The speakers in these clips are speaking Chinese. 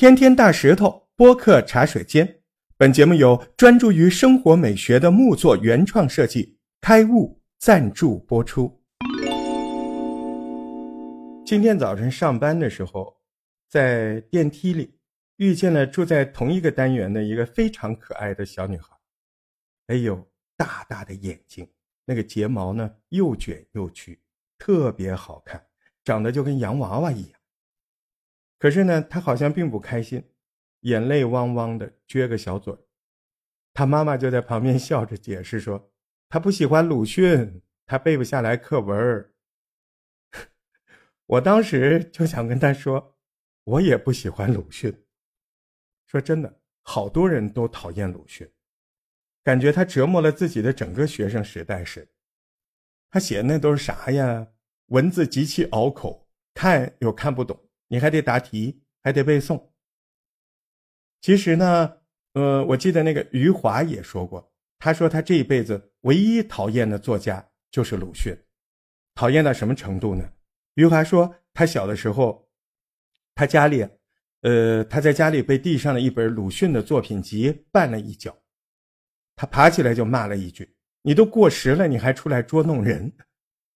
天天大石头播客茶水间，本节目由专注于生活美学的木作原创设计开悟赞助播出。今天早晨上班的时候，在电梯里遇见了住在同一个单元的一个非常可爱的小女孩。哎呦，大大的眼睛，那个睫毛呢又卷又曲，特别好看，长得就跟洋娃娃一样。可是呢，他好像并不开心，眼泪汪汪的撅个小嘴。他妈妈就在旁边笑着解释说：“他不喜欢鲁迅，他背不下来课文。”我当时就想跟他说：“我也不喜欢鲁迅。”说真的，好多人都讨厌鲁迅。感觉他折磨了自己的整个学生时代似的。他写的那都是啥呀？文字极其拗口，看又看不懂，你还得答题，还得背诵。其实呢，呃，我记得那个余华也说过，他说他这一辈子唯一讨厌的作家就是鲁迅。讨厌到什么程度呢？余华说他小的时候，他家里，呃，他在家里被地上的一本鲁迅的作品集绊了一脚。他爬起来就骂了一句：“你都过时了，你还出来捉弄人！”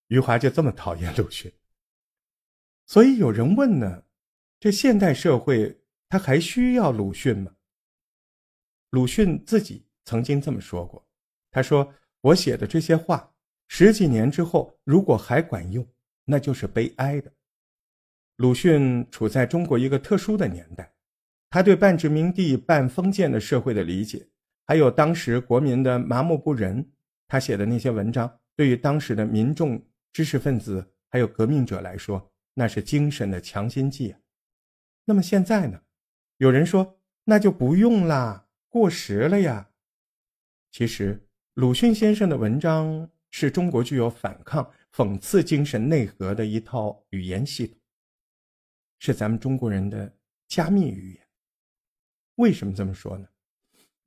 余华就这么讨厌鲁迅。所以有人问呢：这现代社会他还需要鲁迅吗？鲁迅自己曾经这么说过：“他说我写的这些话，十几年之后如果还管用，那就是悲哀的。”鲁迅处在中国一个特殊的年代，他对半殖民地半封建的社会的理解。还有当时国民的麻木不仁，他写的那些文章，对于当时的民众、知识分子还有革命者来说，那是精神的强心剂啊。那么现在呢？有人说那就不用啦，过时了呀。其实鲁迅先生的文章是中国具有反抗、讽刺精神内核的一套语言系统，是咱们中国人的加密语言。为什么这么说呢？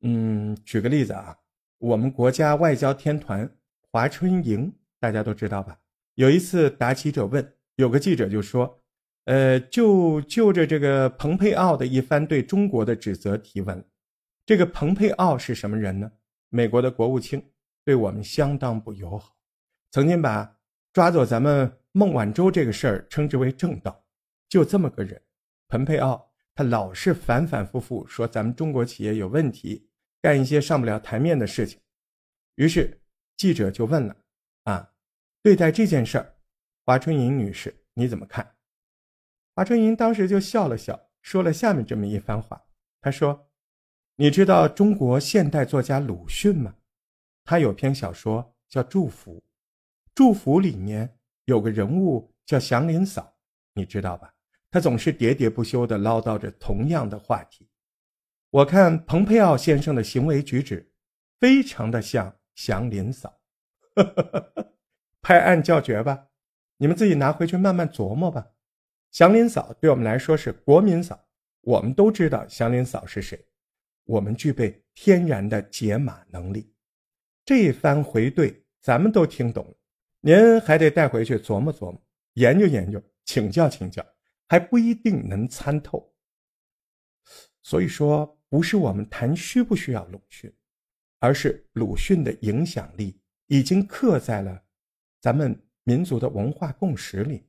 嗯，举个例子啊，我们国家外交天团华春莹，大家都知道吧？有一次答记者问，有个记者就说：“呃，就就着这个蓬佩奥的一番对中国的指责提问，这个蓬佩奥是什么人呢？美国的国务卿，对我们相当不友好，曾经把抓走咱们孟晚舟这个事儿称之为正道，就这么个人，蓬佩奥，他老是反反复复说咱们中国企业有问题。”干一些上不了台面的事情，于是记者就问了：“啊，对待这件事儿，华春莹女士你怎么看？”华春莹当时就笑了笑，说了下面这么一番话：“她说，你知道中国现代作家鲁迅吗？他有篇小说叫《祝福》，《祝福》里面有个人物叫祥林嫂，你知道吧？他总是喋喋不休地唠叨着同样的话题。”我看蓬佩奥先生的行为举止，非常的像祥林嫂，拍案叫绝吧？你们自己拿回去慢慢琢磨吧。祥林嫂对我们来说是国民嫂，我们都知道祥林嫂是谁。我们具备天然的解码能力，这一番回怼咱们都听懂了，您还得带回去琢磨琢磨，研究研究，请教请教，还不一定能参透。所以说。不是我们谈需不需要鲁迅，而是鲁迅的影响力已经刻在了咱们民族的文化共识里。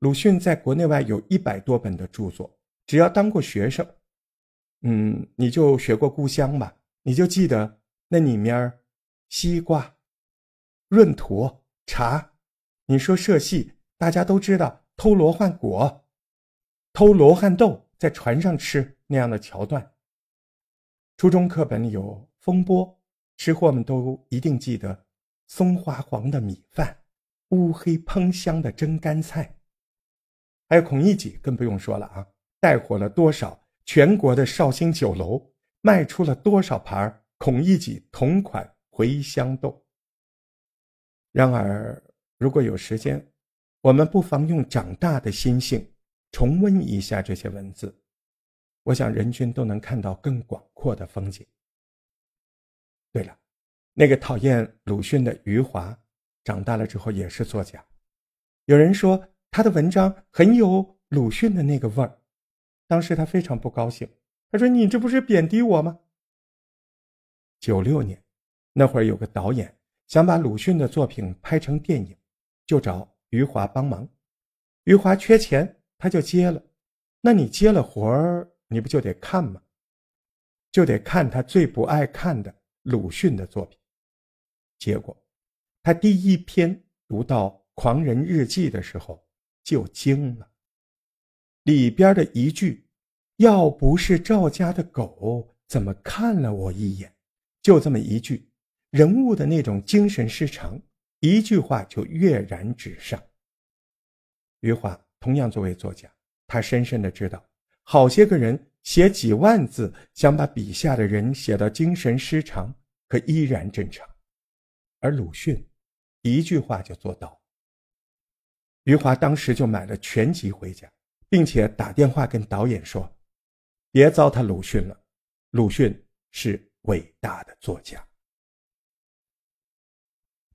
鲁迅在国内外有一百多本的著作，只要当过学生，嗯，你就学过《故乡》吧，你就记得那里面西瓜、闰土、茶。你说社戏，大家都知道偷罗汉果、偷罗汉豆。在船上吃那样的桥段。初中课本里有风波，吃货们都一定记得松花黄的米饭，乌黑烹香的蒸干菜。还有孔乙己，更不用说了啊，带火了多少全国的绍兴酒楼，卖出了多少盘孔乙己同款茴香豆。然而，如果有时间，我们不妨用长大的心性。重温一下这些文字，我想人均都能看到更广阔的风景。对了，那个讨厌鲁迅的余华，长大了之后也是作家。有人说他的文章很有鲁迅的那个味儿，当时他非常不高兴，他说：“你这不是贬低我吗？”九六年，那会儿有个导演想把鲁迅的作品拍成电影，就找余华帮忙。余华缺钱，他就接了。那你接了活儿，你不就得看吗？就得看他最不爱看的鲁迅的作品。结果，他第一篇读到《狂人日记》的时候就惊了。里边的一句：“要不是赵家的狗，怎么看了我一眼？”就这么一句，人物的那种精神失常，一句话就跃然纸上。余华同样作为作家，他深深的知道，好些个人写几万字，想把笔下的人写到精神失常，可依然正常。而鲁迅，一句话就做到。余华当时就买了全集回家，并且打电话跟导演说：“别糟蹋鲁迅了，鲁迅是伟大的作家。”